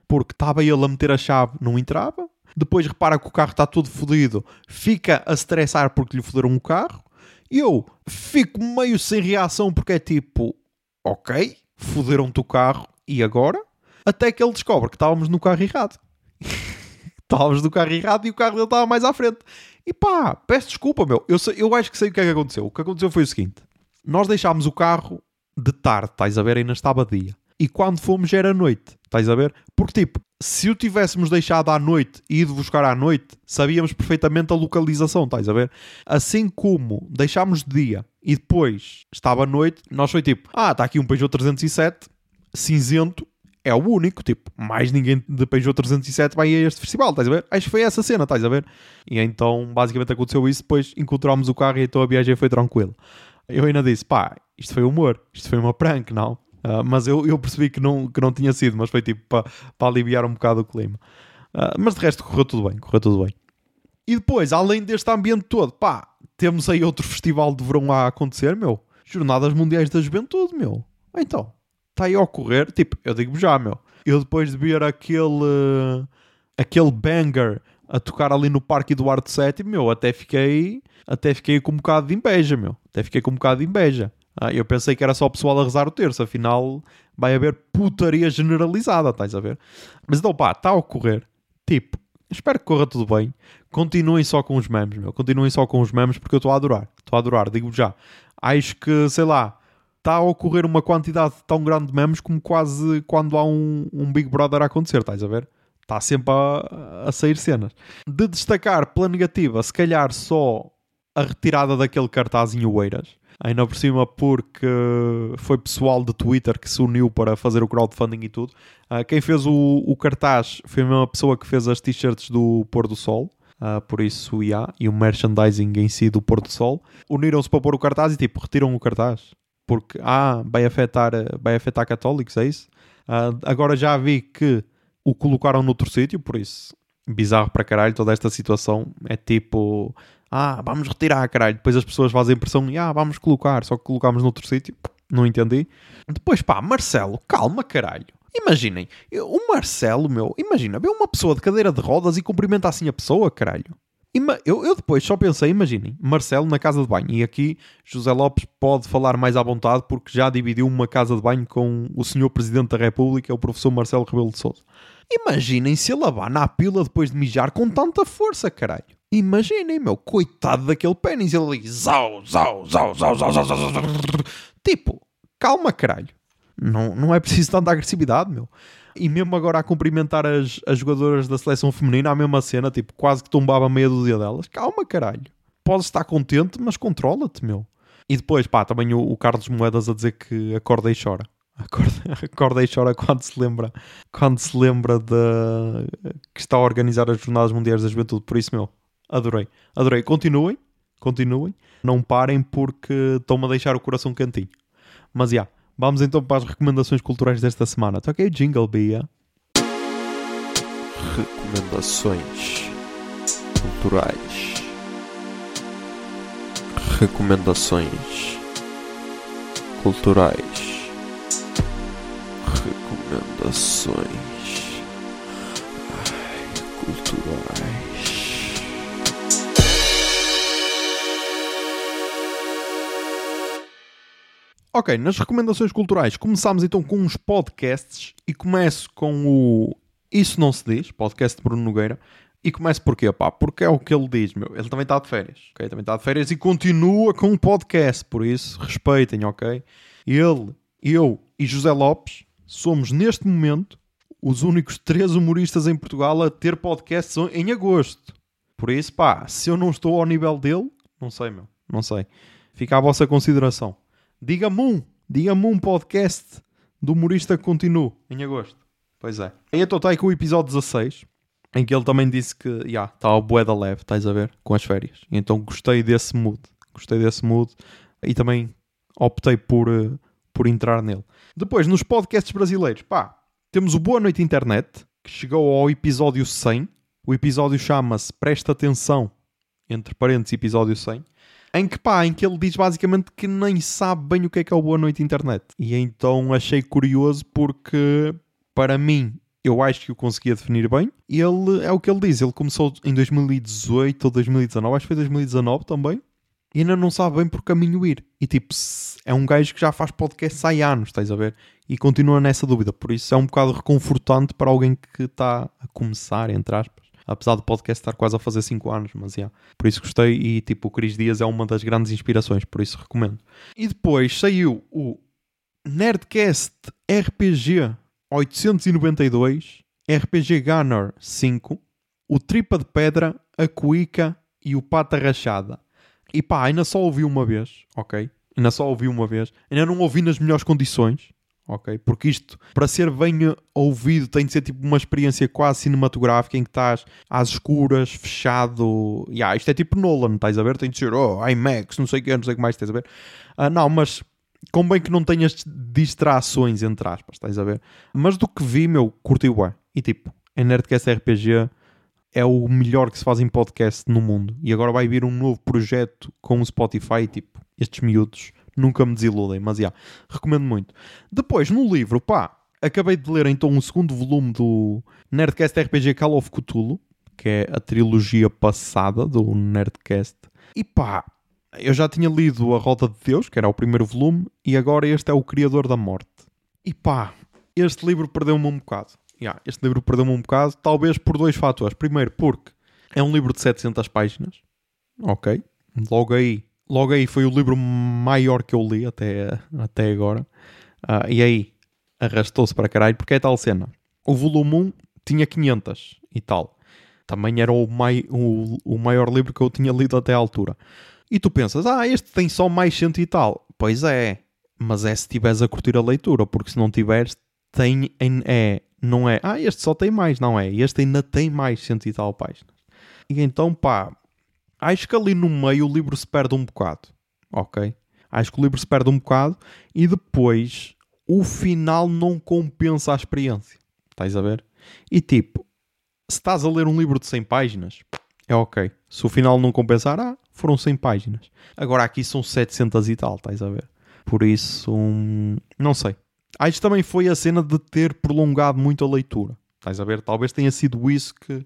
Porque estava ele a meter a chave, não entrava. Depois repara que o carro está todo fodido, fica a estressar porque lhe foderam o carro. E eu fico meio sem reação porque é tipo, ok, foderam-te o carro e agora? Até que ele descobre que estávamos no carro errado. <laughs> estávamos no carro errado e o carro dele estava mais à frente. E pá, peço desculpa, meu. Eu, sei, eu acho que sei o que é que aconteceu. O que aconteceu foi o seguinte: nós deixámos o carro de tarde, estás a ver? Ainda estava dia. E quando fomos já era noite, estás a ver? Porque tipo, se o tivéssemos deixado à noite e ido buscar à noite, sabíamos perfeitamente a localização, estás a ver? Assim como deixámos de dia e depois estava à noite, nós foi tipo, ah, está aqui um Peugeot 307 cinzento, é o único, tipo, mais ninguém de Peugeot 307 vai a este festival, estás a ver? Acho que foi essa cena, estás a ver? E então, basicamente aconteceu isso, depois encontramos o carro e então a viagem foi tranquila. Eu ainda disse, pá, isto foi humor, isto foi uma prank, não? Uh, mas eu, eu percebi que não, que não tinha sido, mas foi tipo para pa aliviar um bocado o clima. Uh, mas de resto correu tudo bem, correu tudo bem. E depois, além deste ambiente todo, pá, temos aí outro festival de verão a acontecer, meu. Jornadas Mundiais da Juventude, meu. Então, está aí a ocorrer. Tipo, eu digo já, meu. Eu depois de ver aquele, aquele banger a tocar ali no Parque Eduardo VII, meu, até fiquei, até fiquei com um bocado de inveja, meu. Até fiquei com um bocado de inveja. Ah, eu pensei que era só o pessoal a rezar o terço, afinal vai haver putaria generalizada, estás a ver? Mas então, pá, está a ocorrer. Tipo, espero que corra tudo bem. Continuem só com os memes, meu. Continuem só com os memes porque eu estou a adorar. Estou a adorar, digo já. Acho que, sei lá, está a ocorrer uma quantidade tão grande de memes como quase quando há um, um Big Brother a acontecer, estás a ver? Está sempre a, a sair cenas. De destacar pela negativa, se calhar só a retirada daquele cartaz em Oeiras. Ainda por cima porque foi pessoal de Twitter que se uniu para fazer o crowdfunding e tudo. Uh, quem fez o, o, cartaz foi a mesma pessoa que fez as t-shirts do Pôr do Sol. Uh, por isso, yeah, e o merchandising em si do Pôr do Sol. Uniram-se para pôr o cartaz e tipo, retiram o cartaz porque ah, vai afetar, vai afetar católicos, é isso? Uh, agora já vi que o colocaram noutro sítio, por isso bizarro para caralho toda esta situação. É tipo, ah, vamos retirar, caralho. Depois as pessoas fazem pressão e ah, vamos colocar, só que colocámos noutro sítio. Não entendi. Depois, pá, Marcelo, calma, caralho. Imaginem, o Marcelo, meu, imagina, vê uma pessoa de cadeira de rodas e cumprimenta assim a pessoa, caralho. Eu, eu, depois só pensei, imaginem, Marcelo na casa de banho. E aqui José Lopes pode falar mais à vontade porque já dividiu uma casa de banho com o senhor Presidente da República, o professor Marcelo Rebelo de Sousa. Imaginem se ele lavar na pila depois de mijar com tanta força, caralho. Imaginem, meu, coitado daquele pênis. Ele ali, zau, zau, zau, zau, zau, zau, zau, zau. Tipo, calma, caralho. Não, não é preciso tanta agressividade, meu. E mesmo agora a cumprimentar as, as jogadoras da seleção feminina, a mesma cena, tipo, quase que tombava meia dúzia delas. Calma, caralho. Podes estar contente, mas controla-te, meu. E depois, pá, também o, o, Carlos Moedas a dizer que acorda e chora. <laughs> Acorda, acorda e chora quando se lembra quando se lembra de que está a organizar as Jornadas Mundiais da Juventude. Por isso, meu, adorei, adorei. Continuem, continuem. Não parem porque estão-me a deixar o coração quentinho. Mas já, yeah, vamos então para as recomendações culturais desta semana. Toquei o jingle, Bia.
Recomendações culturais. Recomendações culturais. Recomendações Ai, culturais.
Ok, nas recomendações culturais começámos então com uns podcasts e começo com o Isso Não Se Diz, podcast de Bruno Nogueira. E começo porquê, pá? Porque é o que ele diz, meu. Ele também está de férias, ok? Também está de férias e continua com um podcast, por isso respeitem, ok? Ele, eu e José Lopes somos neste momento os únicos três humoristas em Portugal a ter podcasts em agosto. Por isso, pá, se eu não estou ao nível dele, não sei, meu, não sei. Fica à vossa consideração. Diga-me um, diga-me um podcast do humorista que continua em agosto. Pois é. E então está aí com o episódio 16, em que ele também disse que, já, yeah, está a bué da leve, estás a ver, com as férias. Então gostei desse mood, gostei desse mood e também optei por, uh, por entrar nele. Depois, nos podcasts brasileiros, pá, temos o Boa Noite Internet, que chegou ao episódio 100. O episódio chama-se Presta Atenção, entre parênteses, episódio 100 em que pá, em que ele diz basicamente que nem sabe bem o que é que é o Boa Noite Internet. E então achei curioso porque, para mim, eu acho que o conseguia definir bem. Ele, é o que ele diz, ele começou em 2018 ou 2019, acho que foi 2019 também. E ainda não sabe bem por caminho ir. E tipo, é um gajo que já faz podcast há anos, estás a ver? E continua nessa dúvida. Por isso é um bocado reconfortante para alguém que está a começar, entre aspas apesar do podcast estar quase a fazer 5 anos, mas yeah. por isso gostei e tipo o Cris Dias é uma das grandes inspirações, por isso recomendo. E depois saiu o Nerdcast RPG 892, RPG Gunner 5, o Tripa de Pedra, a Cuica e o Pata Rachada. E pá, ainda só ouvi uma vez, ok? Ainda só ouvi uma vez. Ainda não ouvi nas melhores condições, ok? Porque isto, para ser bem ouvido, tem de ser tipo uma experiência quase cinematográfica em que estás às escuras, fechado. Yeah, isto é tipo Nolan, estás a ver? Tem de ser, oh, IMAX, não sei o que, não sei o que mais, estás a ver? Uh, não, mas com bem que não tenhas distrações, entre aspas, estás a ver? Mas do que vi, meu, curti o E tipo, em Nerdcast RPG é o melhor que se faz em podcast no mundo. E agora vai vir um novo projeto com o Spotify, tipo, estes miúdos nunca me desiludem, mas já, yeah, recomendo muito. Depois, no livro, pá, acabei de ler então o um segundo volume do Nerdcast RPG Call of Cthulhu, que é a trilogia passada do Nerdcast. E pá, eu já tinha lido A Roda de Deus, que era o primeiro volume, e agora este é o Criador da Morte. E pá, este livro perdeu-me um bocado. Yeah, este livro perdeu-me um bocado, talvez por dois fatores. Primeiro, porque é um livro de 700 páginas. Ok. Logo aí logo aí foi o livro maior que eu li até, até agora. Uh, e aí arrastou-se para caralho, porque é tal cena. O volume 1 tinha 500 e tal. Também era o, mai, o, o maior livro que eu tinha lido até à altura. E tu pensas, ah, este tem só mais cento e tal. Pois é, mas é se estiveres a curtir a leitura, porque se não tiveres, tem, é, não é, ah, este só tem mais, não é, este ainda tem mais cento e tal páginas. E então, pá, acho que ali no meio o livro se perde um bocado. Ok? Acho que o livro se perde um bocado e depois o final não compensa a experiência. Estás a ver? E tipo, se estás a ler um livro de 100 páginas, é ok. Se o final não compensar, ah, foram 100 páginas. Agora aqui são 700 e tal, estás a ver? Por isso, um, não sei. Acho também foi a cena de ter prolongado muito a leitura. Estás a ver? Talvez tenha sido isso que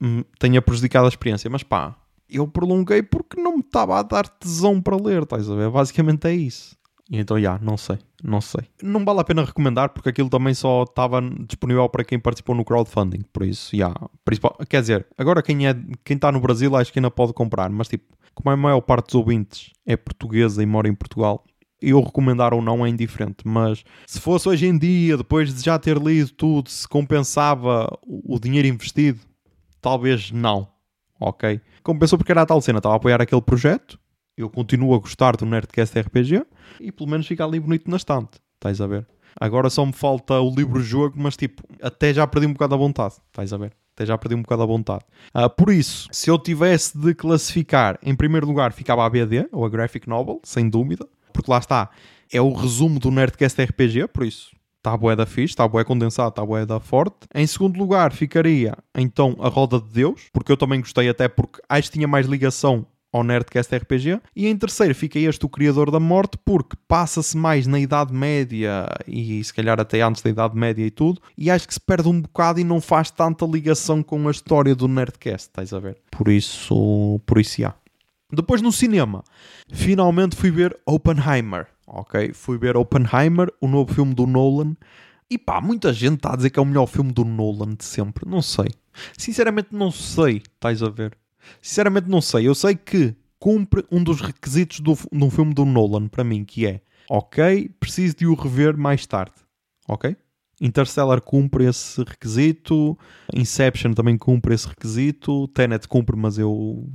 hum, tenha prejudicado a experiência. Mas pá, eu prolonguei porque não me estava a dar tesão para ler, estás a ver? Basicamente é isso. E então, já, yeah, não sei, não sei. Não vale a pena recomendar porque aquilo também só estava disponível para quem participou no crowdfunding, por isso, já. Yeah, quer dizer, agora quem é, quem está no Brasil acho que ainda pode comprar, mas tipo, como a maior parte dos ouvintes é portuguesa e mora em Portugal, eu recomendar ou não é indiferente, mas se fosse hoje em dia, depois de já ter lido tudo, se compensava o dinheiro investido, talvez não ok? Compensou porque era a tal cena, estava a apoiar aquele projeto, eu continuo a gostar do Nerdcast RPG e pelo menos fica ali bonito na estante, estás a ver? Agora só me falta o livro-jogo, mas tipo, até já perdi um bocado a vontade, estás a ver? até já perdi um bocado a vontade. Ah, por isso, se eu tivesse de classificar, em primeiro lugar ficava a BD, ou a Graphic Novel, sem dúvida, porque lá está, é o resumo do Nerdcast RPG, por isso está bué da fixe, está bué condensado, está bué da forte. Em segundo lugar ficaria então a Roda de Deus, porque eu também gostei até porque acho que tinha mais ligação ao Nerdcast RPG. E em terceiro fica este o Criador da Morte, porque passa-se mais na Idade Média e se calhar até antes da Idade Média e tudo, e acho que se perde um bocado e não faz tanta ligação com a história do Nerdcast, estás a ver? Por isso, por isso há. Depois no cinema, finalmente fui ver Oppenheimer, ok? Fui ver Oppenheimer, o novo filme do Nolan. E pá, muita gente está a dizer que é o melhor filme do Nolan de sempre. Não sei. Sinceramente não sei, estás a ver? Sinceramente não sei. Eu sei que cumpre um dos requisitos do, de um filme do Nolan para mim, que é ok, preciso de o rever mais tarde. Ok? Interstellar cumpre esse requisito, Inception também cumpre esse requisito, Tenet cumpre, mas eu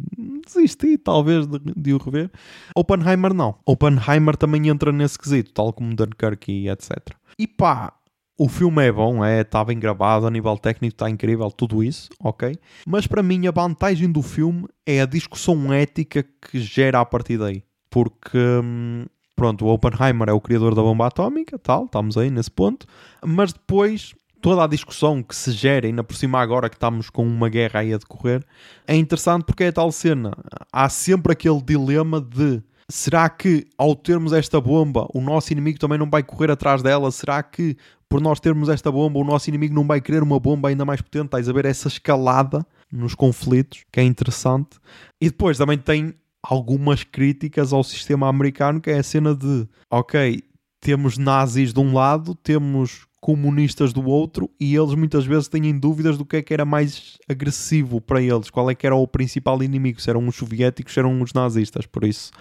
desisti talvez de, de o rever. Oppenheimer não. Oppenheimer também entra nesse quesito, tal como Dunkirk e etc. E pá, o filme é bom, é, está bem gravado, a nível técnico está incrível, tudo isso, ok? Mas para mim a vantagem do filme é a discussão ética que gera a partir daí. Porque, hum, pronto, o Oppenheimer é o criador da bomba atómica, tal, estamos aí nesse ponto, mas depois toda a discussão que se gera, ainda por cima agora que estamos com uma guerra aí a decorrer, é interessante porque é tal cena. Há sempre aquele dilema de será que ao termos esta bomba o nosso inimigo também não vai correr atrás dela? Será que por nós termos esta bomba o nosso inimigo não vai querer uma bomba ainda mais potente? Estás a ver essa escalada nos conflitos, que é interessante. E depois também tem algumas críticas ao sistema americano, que é a cena de, ok, temos nazis de um lado, temos comunistas do outro e eles muitas vezes têm dúvidas do que é que era mais agressivo para eles, qual é que era o principal inimigo, se eram os soviéticos, se eram os nazistas, por isso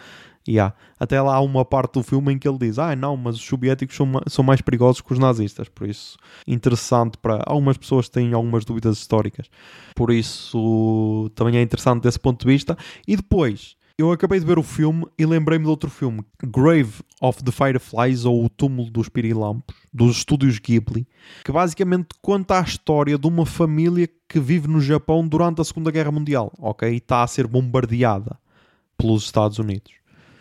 Yeah. Até lá há uma parte do filme em que ele diz: Ah, não, mas os soviéticos são, são mais perigosos que os nazistas. Por isso, interessante para algumas pessoas que têm algumas dúvidas históricas. Por isso, também é interessante desse ponto de vista. E depois, eu acabei de ver o filme e lembrei-me de outro filme: Grave of the Fireflies, ou O Túmulo dos Pirilampos, dos estúdios Ghibli, que basicamente conta a história de uma família que vive no Japão durante a Segunda Guerra Mundial, ok? E está a ser bombardeada pelos Estados Unidos.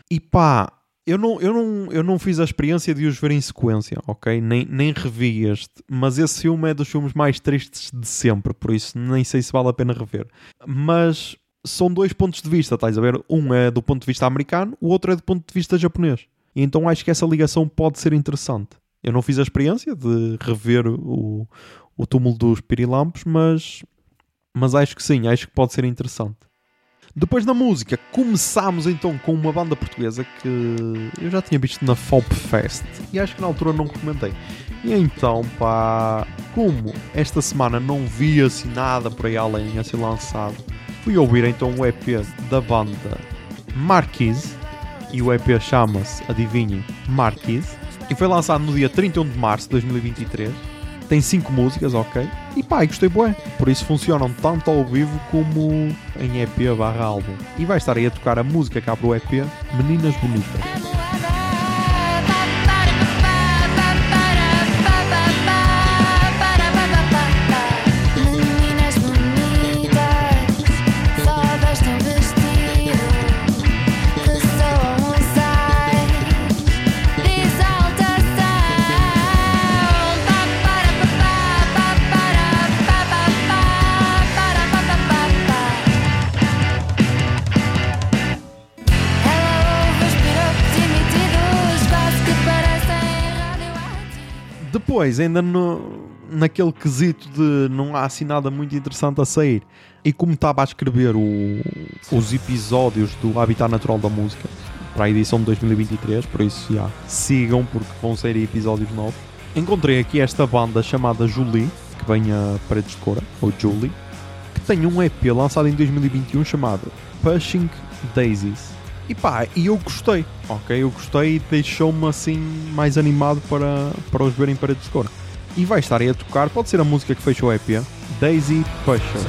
E pá, eu não, eu, não, eu não fiz a experiência de os ver em sequência, ok? Nem, nem revi este, mas esse filme é dos filmes mais tristes de sempre, por isso nem sei se vale a pena rever. Mas são dois pontos de vista, estás a ver? Um é do ponto de vista americano, o outro é do ponto de vista japonês. E então acho que essa ligação pode ser interessante. Eu não fiz a experiência de rever o, o túmulo dos pirilampos, mas, mas acho que sim, acho que pode ser interessante. Depois na música, começámos então com uma banda portuguesa que eu já tinha visto na Fop Fest e acho que na altura não comentei. E então, pá, como esta semana não vi assim nada por aí além a ser lançado, fui ouvir então o EP da banda Marquise e o EP chama-se, adivinhem, Marquise e foi lançado no dia 31 de março de 2023 tem 5 músicas, ok? E pá, gostei bué. Por isso funcionam tanto ao vivo como em EP barra álbum. E vai estar aí a tocar a música que abre o EP, Meninas Bonitas. Depois, ainda no, naquele quesito de não há assim nada muito interessante a sair, e como estava a escrever o, os episódios do Habitat Natural da Música para a edição de 2023, por isso já sigam porque vão sair episódios novos. Encontrei aqui esta banda chamada Julie, que vem a Paredes de Cora, ou Julie, que tem um EP lançado em 2021 chamado Pushing Daisies. E pá, e eu gostei, ok? Eu gostei e deixou-me assim mais animado para, para os verem paredes de cor. E vai estar aí a tocar, pode ser a música que fechou o EP, Daisy Pusher.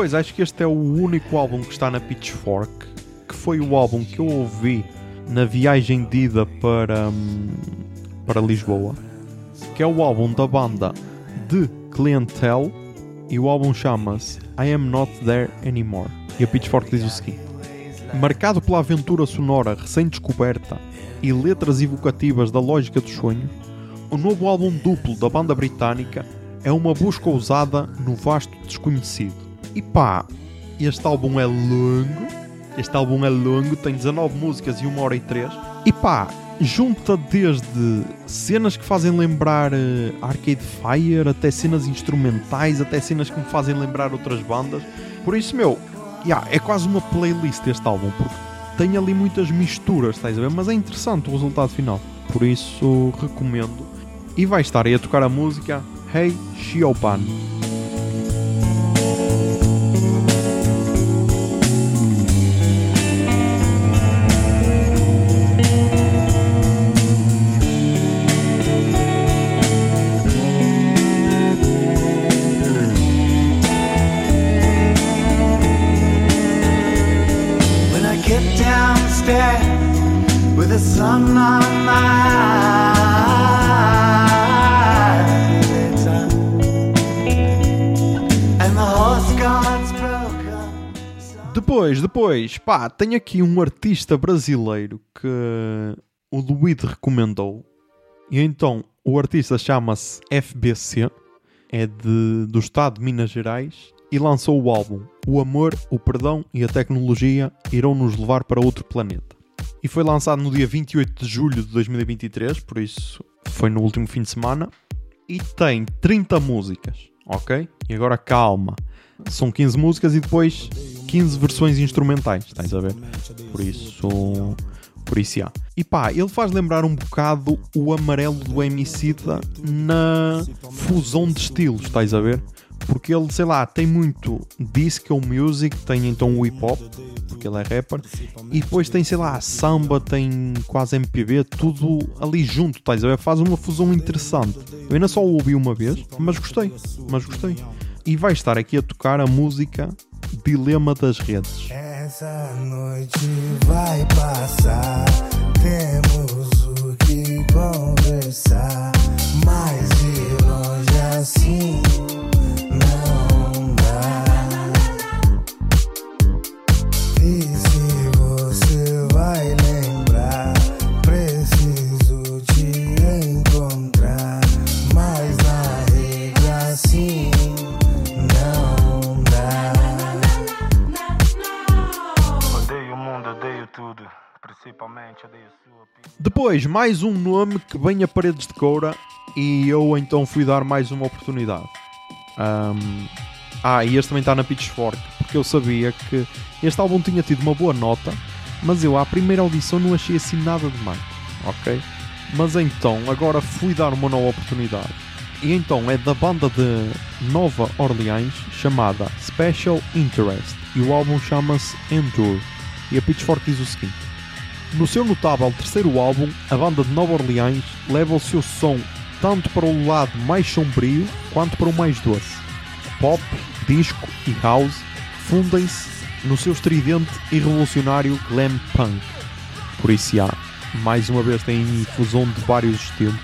Depois, acho que este é o único álbum que está na Pitchfork, que foi o álbum que eu ouvi na viagem de ida para, hum, para Lisboa, que é o álbum da banda de Clientele, e o álbum chama-se I Am Not There Anymore. E a Pitchfork diz o seguinte: Marcado pela aventura sonora recém-descoberta e letras evocativas da lógica dos sonhos, o novo álbum duplo da banda britânica é uma busca ousada no vasto desconhecido. E pá, este álbum é longo, este álbum é longo, tem 19 músicas e 1 hora e 3. E pá, junta desde cenas que fazem lembrar eh, Arcade Fire, até cenas instrumentais, até cenas que me fazem lembrar outras bandas. Por isso, meu, yeah, é quase uma playlist este álbum, porque tem ali muitas misturas, estás a ver? Mas é interessante o resultado final. Por isso, recomendo. E vai estar aí a tocar a música Hey Shiopan. Depois, pá, tenho aqui um artista brasileiro que o Luíde recomendou. E então, o artista chama-se FBC, é de, do estado de Minas Gerais, e lançou o álbum O Amor, o Perdão e a Tecnologia irão nos levar para outro planeta. E foi lançado no dia 28 de julho de 2023, por isso foi no último fim de semana. E tem 30 músicas, ok? E agora calma. São 15 músicas e depois 15 versões instrumentais, estás a ver? Por isso. Por isso há. E pá, ele faz lembrar um bocado o amarelo do Emicida na fusão de estilos, estás a ver? Porque ele, sei lá, tem muito disco music, tem então o hip hop, porque ele é rapper, e depois tem, sei lá, samba, tem quase MPB, tudo ali junto, estás a ver? Faz uma fusão interessante. Eu ainda só o ouvi uma vez, mas gostei, mas gostei. E vai estar aqui a tocar a música Dilema das Redes.
Essa noite vai passar. Temos o que conversar. Mas de longe assim
Depois, mais um nome que vem a paredes de coura e eu então fui dar mais uma oportunidade. Ahm, ah, e este também está na Pitchfork, porque eu sabia que este álbum tinha tido uma boa nota, mas eu à primeira audição não achei assim nada demais, ok? Mas então, agora fui dar uma nova oportunidade. E então é da banda de Nova Orleans chamada Special Interest e o álbum chama-se Endure. E a Pitchfork diz o seguinte: no seu notável terceiro álbum, a banda de Nova Orleans leva o seu som tanto para o lado mais sombrio quanto para o mais doce. Pop, disco e house fundem-se no seu estridente e revolucionário glam punk. Por isso há, mais uma vez tem fusão de vários estilos.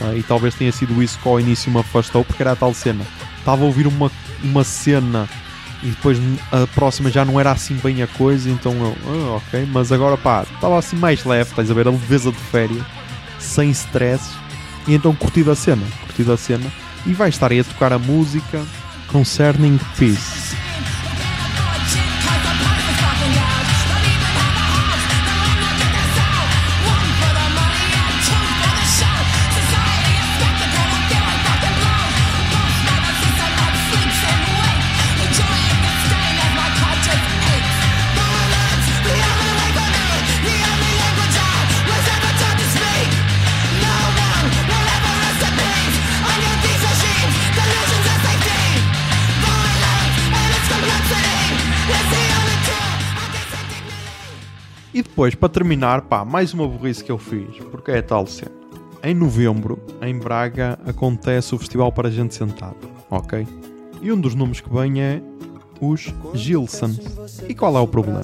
ah, e talvez tenha sido isso que ao início me afastou, porque era a tal cena. Estava a ouvir uma, uma cena e depois a próxima já não era assim bem a coisa, então eu, ah, ok, mas agora pá, estava assim mais leve, estás a ver, a leveza de férias, sem stress, e então curti da cena, curti da cena, e vai estar aí a tocar a música Concerning Peace. Depois, para terminar, pá, mais uma burrice que eu fiz, porque é tal cena. Em novembro, em Braga, acontece o Festival para Gente Sentada, ok? E um dos nomes que vem é os Gilsons. E qual é o problema?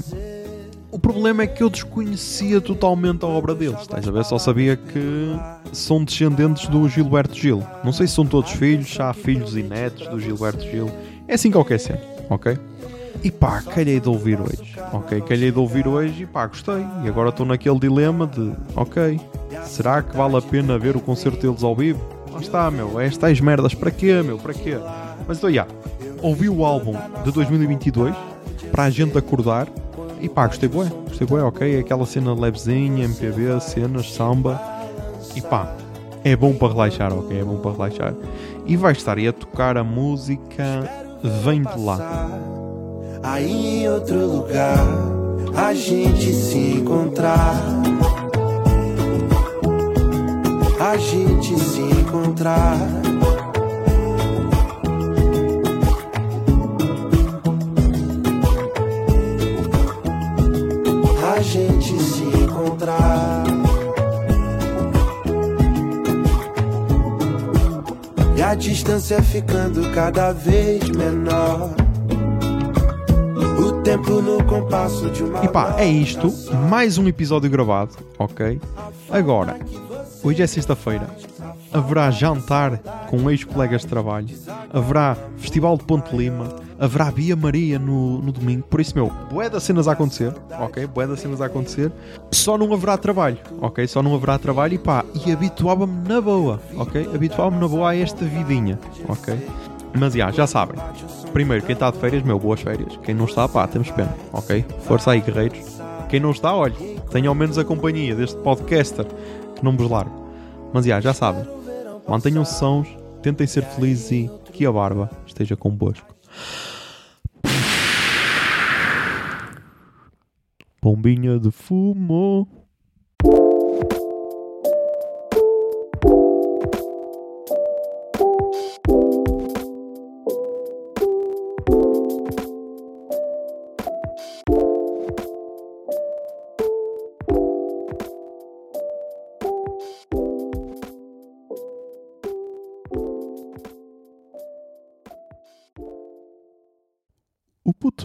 O problema é que eu desconhecia totalmente a obra deles. Estás a ver? Só sabia que são descendentes do Gilberto Gil. Não sei se são todos filhos, se há filhos e netos do Gilberto Gil. É assim qualquer cena, ok? E pá, calhei de ouvir hoje. Ok, calhei de ouvir hoje e pá, gostei. E agora estou naquele dilema de, ok, será que vale a pena ver o concerto deles ao vivo? Lá está, meu, estas merdas, para quê, meu, para quê? Mas então, já, ouvi o álbum de 2022 para a gente acordar e pá, gostei bué, gostei bué, ok? Aquela cena levezinha, MPB, cenas, samba e pá, é bom para relaxar, ok? É bom para relaxar. E vai estar aí a tocar a música Vem de lá.
Aí em outro lugar a gente se encontrar. A gente se encontrar. A gente se encontrar. E a distância ficando cada vez menor. Tempo no compasso de uma.
E pá, é isto. Mais um episódio gravado, ok? Agora, hoje é sexta-feira. Haverá jantar com ex-colegas de trabalho. Haverá Festival de Ponte Lima. Haverá Bia Maria no, no domingo. Por isso, meu, bué das cenas a acontecer, ok? Bué das cenas a acontecer. Só não haverá trabalho, ok? Só não haverá trabalho e pá, e habituava-me na boa, ok? Habituava-me na boa a esta vidinha, ok? Mas já, já sabem. Primeiro, quem está de férias, meu, boas férias. Quem não está, pá, temos pena, ok? Força aí, guerreiros. Quem não está, olhe, tenha ao menos a companhia deste podcaster que não vos larga. Mas já, já sabem. Mantenham-se sãos, tentem ser felizes e que a barba esteja convosco. Bombinha de fumo.